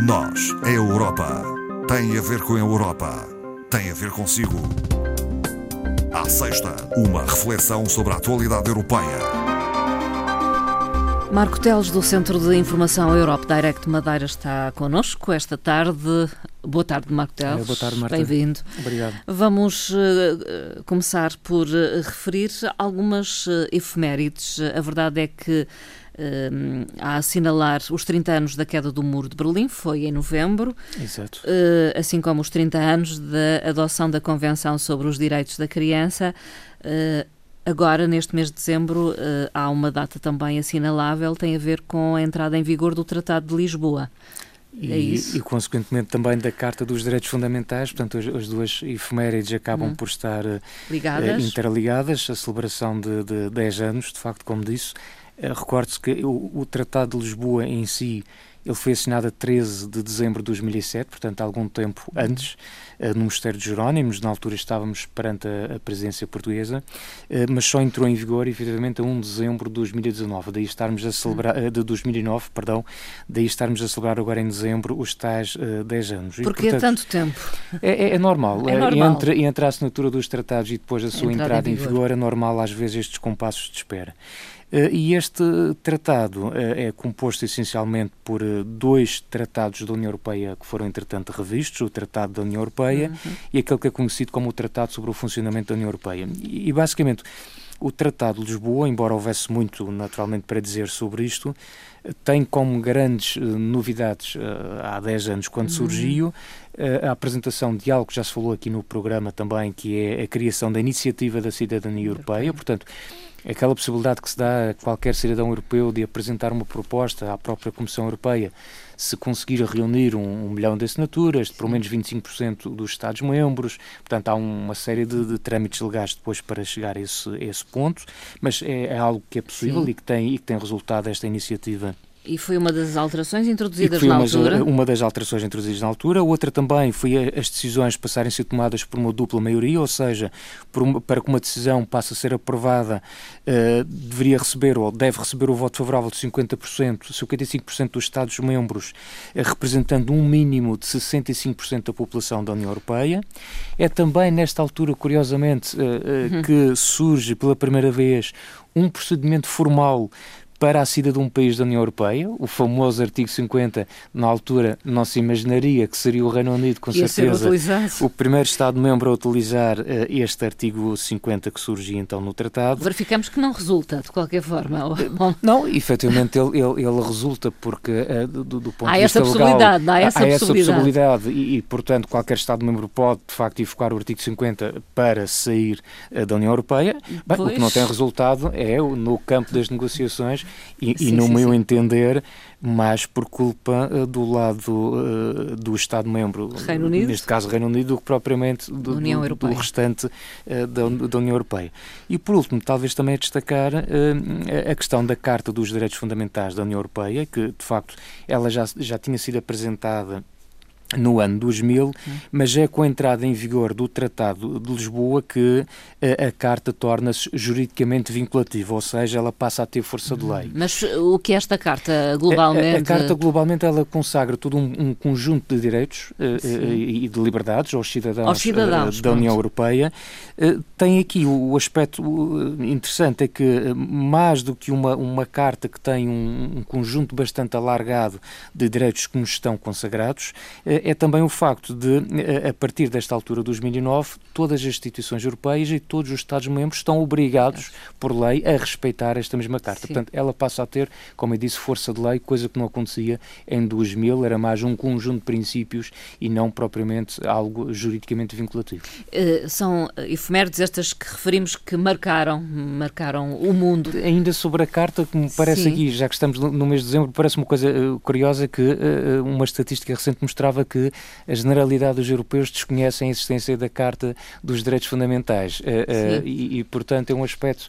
Nós, a Europa, tem a ver com a Europa, tem a ver consigo. À sexta, uma reflexão sobre a atualidade europeia. Marco Teles, do Centro de Informação Europe Direct Madeira, está connosco esta tarde. Boa tarde, Marco Teles. É, boa tarde, Marta. Bem-vindo. Obrigado. Vamos uh, começar por uh, referir algumas uh, efemérides. A verdade é que uh, a assinalar os 30 anos da queda do Muro de Berlim, foi em novembro. Exato. Uh, assim como os 30 anos da adoção da Convenção sobre os Direitos da Criança. Uh, agora, neste mês de dezembro, há uma data também assinalável, tem a ver com a entrada em vigor do Tratado de Lisboa. E, é e, consequentemente, também da Carta dos Direitos Fundamentais. Portanto, as, as duas efemérides acabam Hum. por estar Ligadas. interligadas. A celebração de, de 10 anos, de facto, como disse. Uh, Recorde-se que o, o Tratado de Lisboa em si ele foi assinado a 13 de dezembro de 2007, portanto, algum tempo antes, uh, no Mosteiro de Jerónimos. Na altura estávamos perante a, a presidência portuguesa, uh, mas só entrou em vigor, efetivamente, a 1 de dezembro de 2019. Daí estarmos a celebrar, de 2009, perdão, daí estarmos a celebrar agora em dezembro os tais uh, 10 anos. E, Porque portanto, é tanto tempo. é, é- é normal. É Eh, normal. Entre, entre a assinatura dos tratados e depois a sua Entrada entrada, em em vigor. vigor. é normal às vezes estes compassos de espera. Eh, E este tratado eh, é composto essencialmente por eh, dois tratados da União Europeia que foram entretanto revistos, o Tratado da União Europeia Uhum. e aquele que é conhecido como o Tratado sobre o Funcionamento da União Europeia. E, basicamente o Tratado de Lisboa, embora houvesse muito naturalmente para dizer sobre isto, tem como grandes eh, novidades eh, há 10 anos quando surgiu eh, a apresentação de algo que já se falou aqui no programa também, que é a criação da Iniciativa da Cidadania Europeia, portanto, aquela possibilidade que se dá a qualquer cidadão europeu de apresentar uma proposta à própria Comissão Europeia se conseguir reunir um, um milhão de assinaturas, de pelo menos 25% dos Estados-membros, portanto há uma série de, de trâmites legais depois para chegar a esse, a esse ponto, mas é, é algo que é possível Sim. e que, tem, e que tem resultado esta iniciativa E foi uma das alterações introduzidas na uma, altura. uma das alterações introduzidas na altura. Outra também foi as decisões passarem a ser tomadas por uma dupla maioria, ou seja, uma- para que uma decisão passe a ser aprovada, eh, deveria receber ou deve receber o voto favorável de 50%, 55% dos Estados-membros, eh, representando um mínimo de 65% da população da União Europeia. É também nesta altura, curiosamente, eh, eh, que surge pela primeira vez um procedimento formal para a saída de um país da União Europeia, o famoso artigo 50, na altura não se imaginaria que seria o Reino Unido, com Ia certeza, o primeiro Estado-membro a utilizar eh, este artigo 50 que surgia então no Tratado. Verificamos que não resulta, de qualquer forma. Bom, Não, efetivamente ele, ele, ele resulta porque eh, do, do- ponto Há de essa vista legal, possibilidade, há essa possibilidade. possibilidade e, e, portanto qualquer Estado-membro pode de facto invocar o artigo 50 para sair eh, da União Europeia. Bem, o que não tem resultado é no campo das negociações e, e Sim, no sim, meu sim. entender mais por culpa eh, do lado eh, do Estado-membro, neste caso Reino Unido, do que propriamente do, União do- restante eh, da, da União Europeia. E por último, talvez também a destacar a questão da Carta dos Direitos Fundamentais da União Europeia, que de facto ela já, já tinha sido apresentada no ano 2000, mas é com a entrada em vigor do Tratado de Lisboa que eh, a Carta torna-se juridicamente vinculativa, ou seja, ela passa a ter força de lei. mas o que é esta carta A- globalmente? A, a Carta globalmente ela consagra todo um, um conjunto de direitos eh, eh, e de liberdades aos cidadãos, Aos cidadãos, eh, da União. Europeia. Eh, tem aqui o, o aspecto eh, interessante é que eh, mais do que uma, uma carta que tem um, um conjunto bastante alargado de direitos que nos estão consagrados, eh, é também o facto de, eh, a partir desta altura, 2009, todas as instituições europeias e todos os Estados-membros estão obrigados, por lei, a respeitar esta mesma carta. Sim. Portanto, ela passa a ter, como eu disse, força de lei, coisa que não acontecia em 2000, era mais um conjunto de princípios e não propriamente algo juridicamente vinculativo. Eh, são efemérides estas que referimos que marcaram, marcaram o mundo. Ainda sobre a carta, que me parece Sim. aqui, já que estamos no, mês de dezembro, parece uma coisa eh, curiosa que eh, uma estatística recente mostrava que a generalidade dos europeus desconhecem a existência da Carta dos Direitos Fundamentais. Uh, e, e, portanto, é um aspecto,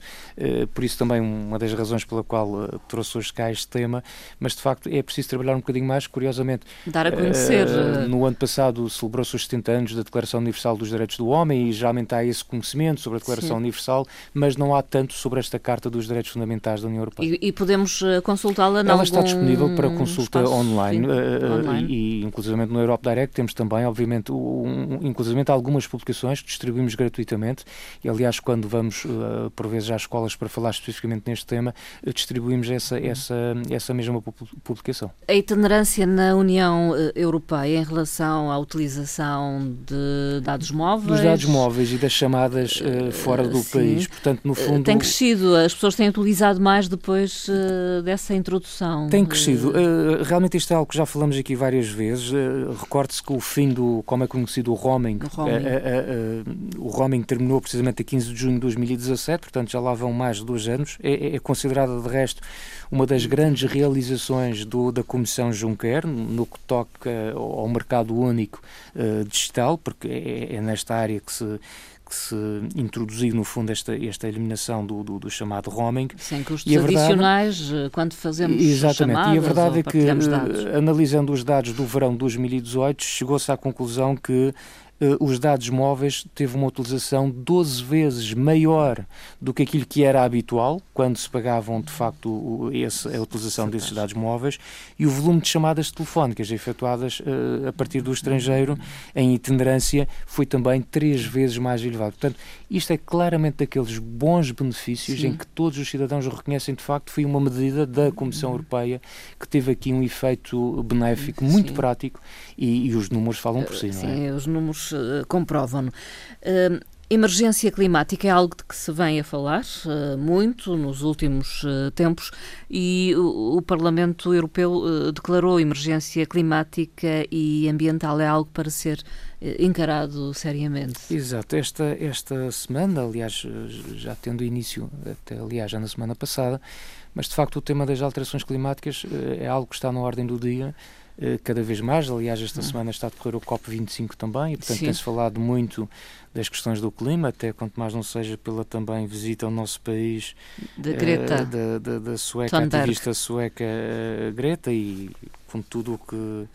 por isso também uma das razões pela qual trouxe hoje cá este tema, mas de facto é preciso trabalhar um bocadinho mais, curiosamente. Dar a conhecer. no ano passado celebrou-se os 70 anos da Declaração Universal dos Direitos do Homem e geralmente há esse conhecimento sobre a Declaração Sim. Universal, mas não há tanto sobre esta Carta dos Direitos Fundamentais da União Europeia. E, e podemos consultá-la Ela está disponível para consulta online, online, e, e inclusive no Europe Direct temos também, obviamente, um, inclusive algumas publicações que distribuímos gratuitamente e, aliás, quando vamos, uh, por vezes, às escolas para falar especificamente neste tema, uh, distribuímos essa, essa, essa mesma publicação. A itinerância na União Europeia em relação à utilização de dados móveis... Dos dados móveis e das chamadas fora do sim. país, portanto, no fundo... Tem crescido, as pessoas têm utilizado mais depois dessa introdução. Tem crescido. realmente isto é algo que já falamos aqui várias vezes recorde-se que o fim do, como é conhecido, o roaming, o roaming. o roaming terminou precisamente a 15 de junho de 2017, portanto já lá vão mais de dois anos. É, é considerada, de resto, uma das grandes realizações do, da Comissão Juncker no que toca ao mercado único uh, digital, porque é, é nesta área que se que se introduziu, no fundo, esta, esta eliminação do, do, do chamado roaming. Sem custos adicionais verdade, quando fazemos Exatamente, chamadas e a verdade é que, eh, analisando os dados do verão de 2018, chegou-se à conclusão que os dados móveis teve uma utilização 12 vezes maior do que aquilo que era habitual, quando se pagavam de facto o, esse, a utilização desses dados móveis, e o volume de chamadas telefónicas efetuadas uh, a partir do estrangeiro em itinerância foi também três vezes mais elevado. Portanto, isto é claramente daqueles bons benefícios Sim. em que todos os cidadãos reconhecem de facto foi uma medida da Comissão Europeia que teve aqui um efeito benéfico muito Sim. prático e, e, os números falam por si, Sim, não é? os números uh, comprovam-no. Uh, Emergência climática é algo de que se vem a falar uh, muito nos últimos uh, tempos e o, o Parlamento Europeu uh, declarou emergência climática e ambiental. É algo para ser encarado seriamente. Exato. Esta, esta semana, aliás, já tendo início, até aliás, já na semana passada, mas de facto o tema das alterações climáticas é algo que está na ordem do dia cada vez mais. Aliás, esta hum. semana está a decorrer o COP25 também, e portanto tem-se falado muito das questões do clima, até quanto mais não seja pela também visita ao nosso país de Greta. Uh, da, da, da, sueca, Thunberg. ativista sueca uh, Greta, e com tudo o que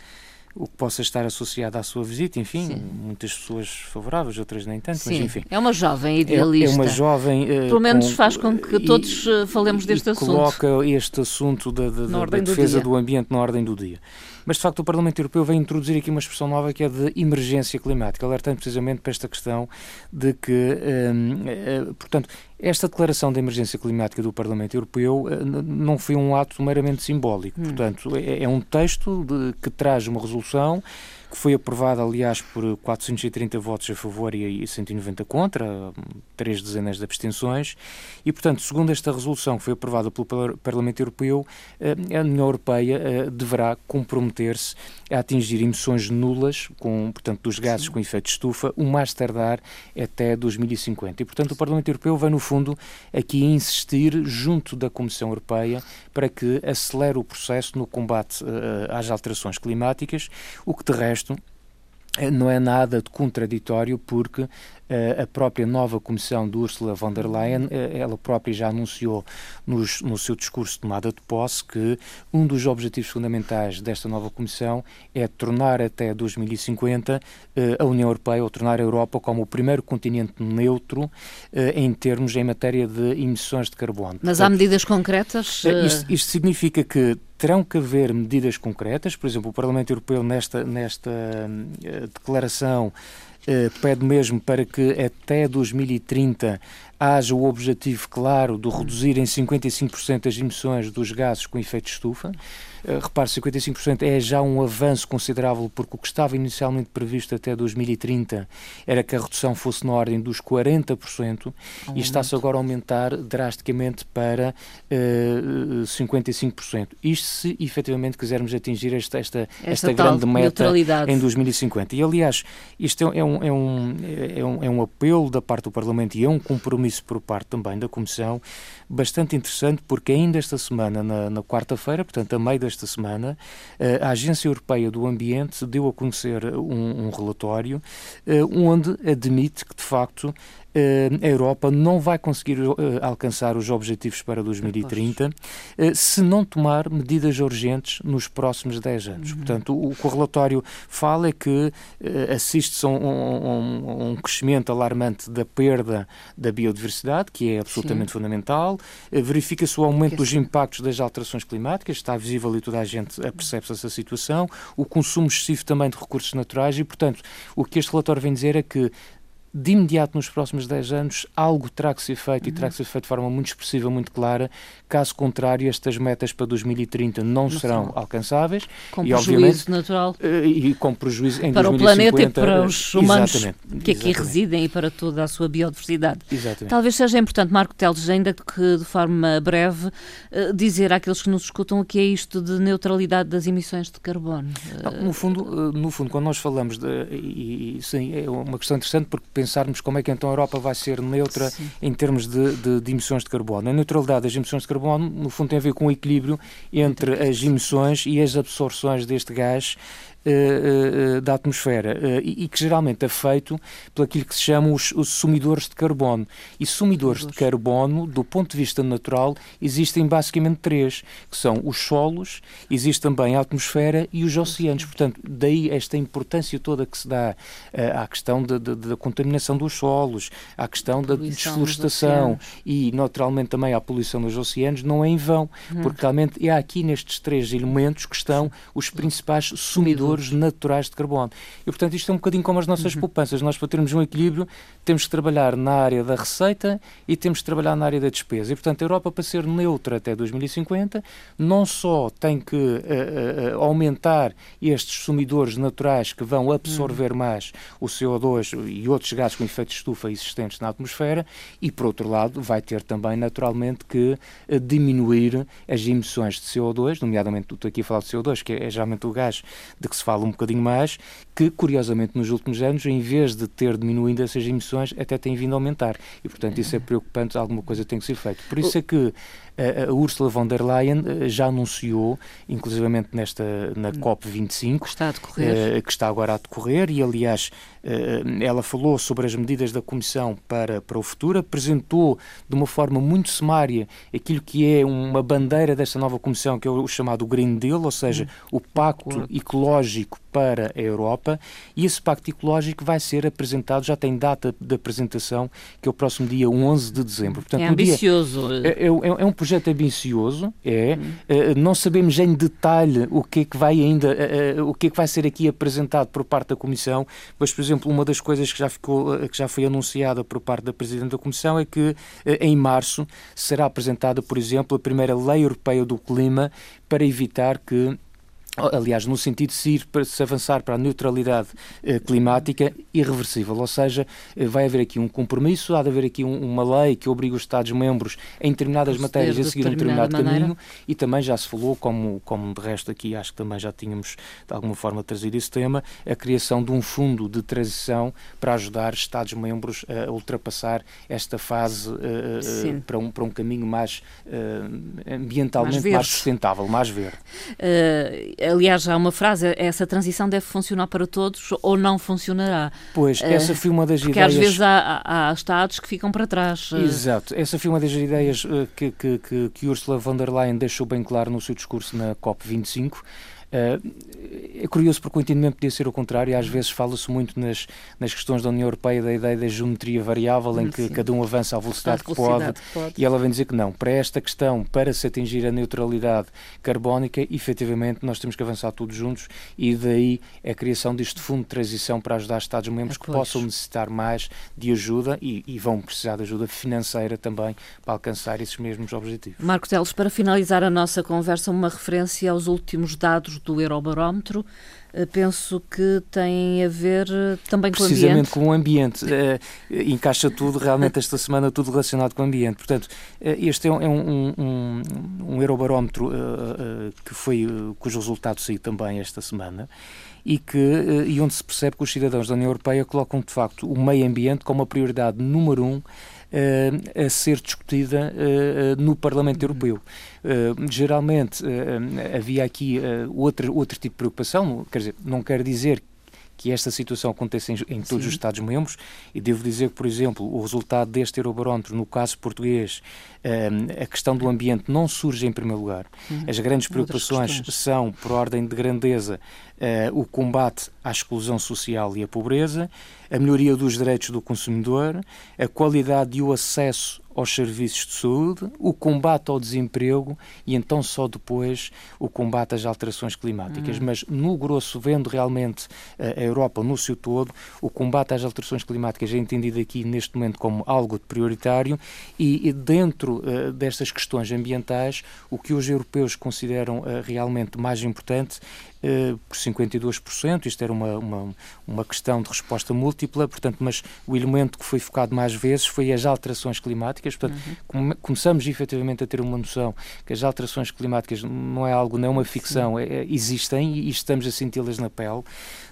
o que possa estar associado à sua visita, enfim, Sim. muitas pessoas favoráveis, outras nem tanto, Sim. mas enfim. É uma jovem idealista. É, é uma jovem. Uh, Pelo menos com, faz com que todos e, falemos deste assunto. Coloca este assunto da, da, da, da defesa do, do ambiente na ordem do dia. Mas, de facto, o Parlamento Europeu vem introduzir aqui uma expressão nova que é de emergência climática, alertando precisamente para esta questão de que, hum, eh, portanto, esta declaração de emergência climática do Parlamento Europeu eh, não foi um ato meramente simbólico. Hum. Portanto, é, é um texto de, que traz uma resolução que foi aprovada, aliás, por 430 votos a favor e 190 contra, três dezenas de abstenções, e, portanto, segundo esta resolução que foi aprovada pelo Parlamento Europeu, eh, a União Europeia eh, deverá comprometer-se a atingir emissões nulas, com, portanto, dos gases Sim. com efeito de estufa, o mais tardar até 2050. E, portanto, o Parlamento Europeu vai, no fundo, aqui insistir junto da Comissão Europeia para que acelere o processo no combate uh, às alterações climáticas, o que, de resto, não é nada de contraditório porque eh, a própria nova comissão de Ursula von der Leyen, eh, ela própria já anunciou nos, no seu discurso de tomada de posse que um dos objetivos fundamentais desta nova comissão é tornar até 2050 eh, a União Europeia, ou tornar a Europa como o primeiro continente neutro em termos, em matéria de emissões de carbono. Mas há medidas concretas? Isto, isto significa que terão que haver medidas concretas, por exemplo, o Parlamento Europeu nesta, nesta declaração eh, pede mesmo para que até 2030 haja o objetivo claro de reduzir em 55% as emissões dos gases com efeito de estufa. Uh, repare, 55% é já um avanço considerável, porque o que estava inicialmente previsto até 2030 era que a redução fosse na ordem dos 40%, um e está-se agora a aumentar drasticamente para uh, eh, 55%. Isto se efetivamente quisermos atingir esta, esta, esta, esta grande meta em 2050. E, aliás, isto é, um, é, um, é, um, é um apelo da parte do Parlamento e é um compromisso compromisso por parte também da Comissão, bastante interessante, porque ainda esta semana, na, na quarta-feira, portanto, a meio desta semana, eh, a Agência Europeia do Ambiente deu a conhecer um, um relatório eh, onde admite que, de facto, eh, a Europa não vai conseguir alcançar os objetivos para 2030 se não tomar medidas urgentes nos próximos 10 anos. Uhum. Portanto, o que o relatório fala é que assiste-se a um, um, um, crescimento alarmante da perda da biodiversidade, que é absolutamente Sim. fundamental, eh, verifica-se o aumento dos impactos das alterações climáticas, está visível e toda a gente percebe essa situação, o consumo excessivo também de recursos naturais e, portanto, o que este relatório vem dizer é que de imediato nos próximos 10 anos algo terá que ser feito uhum. e terá que ser feito de forma muito expressiva, muito clara. Caso contrário, estas metas para 2030 não, não serão alcançáveis. Com e, prejuízo natural. Eh, e com prejuízo em Para 2050, o planeta e para os humanos que aqui exatamente. residem e para toda a sua biodiversidade. Exatamente. Talvez seja importante, Marco Teles, ainda que de forma breve, eh, dizer àqueles que nos escutam o que é isto de neutralidade das emissões de carbono. Não, no, fundo, eh, no fundo, quando nós falamos de. E, sim, é uma questão interessante porque pensarmos como é que então a Europa vai ser neutra Sim. em termos de, de, de, emissões de carbono. A neutralidade das emissões de carbono, no fundo, tem a ver com o equilíbrio entre as emissões e as absorções deste gás da atmosfera e, que geralmente é feito por aquilo que se chamam os, os sumidores de carbono. E sumidores de carbono, do ponto de vista natural, existem basicamente três, que são os solos, existe também a atmosfera e os oceanos. Portanto, daí esta importância toda que se dá à questão da contaminação dos solos, à questão da desflorestação e, naturalmente, também à poluição dos oceanos, não é em vão, hum. porque realmente é aqui nestes três elementos que estão os principais sumidores naturais de carbono. E, portanto, isto é um bocadinho como as nossas uhum. poupanças. Nós, para termos um equilíbrio, temos que trabalhar na área da receita e temos que trabalhar na área da despesa. E, portanto, a Europa, para ser neutra até 2050, não só tem que uh, uh, aumentar estes sumidores naturais que vão absorver uhum. mais o CO2 e outros gases com efeito de estufa existentes na atmosfera, e, por outro lado, vai ter também, naturalmente, que uh, diminuir as emissões de CO2, nomeadamente, estou aqui a falar de CO2, que é, é geralmente o gás de que se fala um bocadinho mais, que curiosamente nos últimos anos, em vez de ter diminuído essas emissões, até tem vindo a aumentar. E portanto isso é preocupante, alguma coisa tem que ser feita. Por isso é que a Ursula von der Leyen eh, já anunciou, inclusivamente nesta, na hum. COP25, que está, a decorrer. Eh, que está agora a decorrer, e aliás eh, ela falou sobre as medidas da Comissão para, para o futuro, apresentou de uma forma muito sumária aquilo que é uma bandeira desta nova Comissão, que é o chamado Green Deal, ou seja, o Pacto Ecológico para a Europa, e esse Pacto Ecológico vai ser apresentado, já tem data de apresentação, que é o próximo dia 11 de dezembro. Portanto, é ambicioso. Dia, é, é, é um projeto ambicioso, é. Uh, não sabemos em detalhe o que é que vai ainda, uh, o que é que vai ser aqui apresentado por parte da Comissão, mas, por exemplo, uma das coisas que já, ficou, que já foi anunciada por parte da Presidente da Comissão é que em março será apresentada, por exemplo, a primeira Lei Europeia do Clima para evitar que aliás, no sentido de se, ir para, se avançar para a neutralidade eh, climática irreversível, ou seja, eh, vai haver aqui um compromisso, há de haver aqui um, uma lei que obriga os Estados-membros em determinadas matérias a seguir um determinado maneira. caminho e também já se falou, como, como de resto aqui acho que também já tínhamos de alguma forma trazido esse tema, a criação de um fundo de transição para ajudar Estados-membros a ultrapassar esta fase uh, para, um, para um caminho mais uh, ambientalmente mais, mais, sustentável, mais verde. Uh aliás, há uma frase, essa transição deve funcionar para todos ou não funcionará. Pois, eh, essa foi uma das porque ideias... Porque às vezes há, há, Estados que ficam para trás. Eh. Exato, essa foi uma das ideias eh, que, que, que, que Ursula von der Leyen deixou bem claro no seu discurso na COP25, é curioso porque o entendimento podia ser o contrário, e às vezes fala-se muito nas, nas questões da União Europeia da ideia da geometria variável, em que Sim. cada um avança à velocidade, que, velocidade pode, pode, e ela vem dizer que não, para esta questão, para se atingir a neutralidade carbónica, efetivamente nós temos que avançar todos juntos, e daí é a criação deste fundo de transição para ajudar Estados-membros que possam necessitar mais de ajuda e, e, vão precisar de ajuda financeira também para alcançar esses mesmos objetivos. Marco Teles, para finalizar a nossa conversa, uma referência aos últimos dados do Eurobarómetro, eh, penso que tem a ver eh, também com o ambiente. Precisamente com o ambiente. Uh, encaixa tudo, realmente, esta semana, tudo relacionado com o ambiente. Portanto, este é um, é um, um, um Eurobarómetro uh, uh, que foi, cujo resultado saiu também esta semana e, que, e onde se percebe que os cidadãos da União Europeia colocam, de facto, o meio ambiente como a prioridade número um a ser discutida no Parlamento uhum. Europeu. geralmente havia aqui outro, outro tipo de preocupação, quer dizer, não quer dizer que esta situação aconteça em, em todos Sim. os Estados-membros e devo dizer que, por exemplo, o resultado deste Eurobarómetro, no caso português, um, a questão do ambiente não surge em primeiro lugar. Uhum. As grandes preocupações são, por ordem de grandeza, uh, o combate à exclusão social e à pobreza, a melhoria dos direitos do consumidor, a qualidade e o acesso aos serviços de saúde, o combate ao desemprego e então só depois o combate às alterações climáticas. Uhum. Mas no grosso, vendo realmente uh, a Europa no seu todo, o combate às alterações climáticas é entendido aqui neste momento como algo de prioritário e, e dentro uh, destas questões ambientais, o que os europeus consideram uh, realmente mais importante eh, por 52%. Isto era uma, uma, uma questão de resposta múltipla, portanto, mas o elemento que foi focado mais vezes foi as alterações climáticas. Portanto, uhum. começamos efetivamente a ter uma noção que as alterações climáticas não é algo, não é uma ficção, é, é, existem e estamos a senti-las na pele.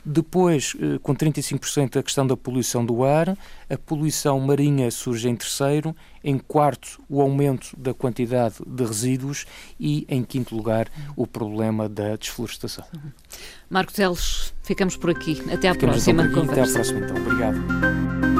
Depois, eh, com 35%, a questão da poluição do ar, a poluição marinha surge em terceiro, em quarto, o aumento da quantidade de resíduos e, em quinto lugar, o problema da desflorestação. Marcos Teles, ficamos por aqui. Até à ficamos próxima então Até à próxima, então. Obrigado.